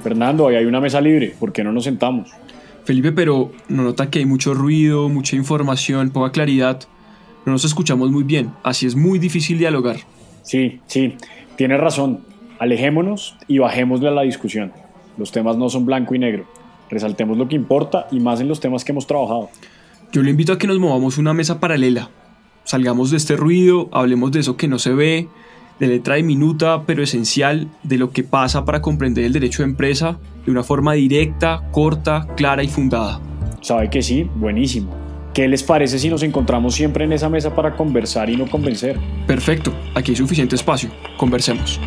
Fernando, ahí hay una mesa libre, ¿por qué no nos sentamos? Felipe, pero ¿no nota que hay mucho ruido, mucha información, poca claridad? No nos escuchamos muy bien, así es muy difícil dialogar. Sí, sí, tienes razón. Alejémonos y bajémosle a la discusión. Los temas no son blanco y negro. Resaltemos lo que importa y más en los temas que hemos trabajado. Yo le invito a que nos movamos una mesa paralela. Salgamos de este ruido, hablemos de eso que no se ve, de letra diminuta pero esencial, de lo que pasa para comprender el derecho de empresa de una forma directa, corta, clara y fundada. ¿Sabe que sí? Buenísimo. ¿Qué les parece si nos encontramos siempre en esa mesa para conversar y no convencer? Perfecto, aquí hay suficiente espacio. Conversemos.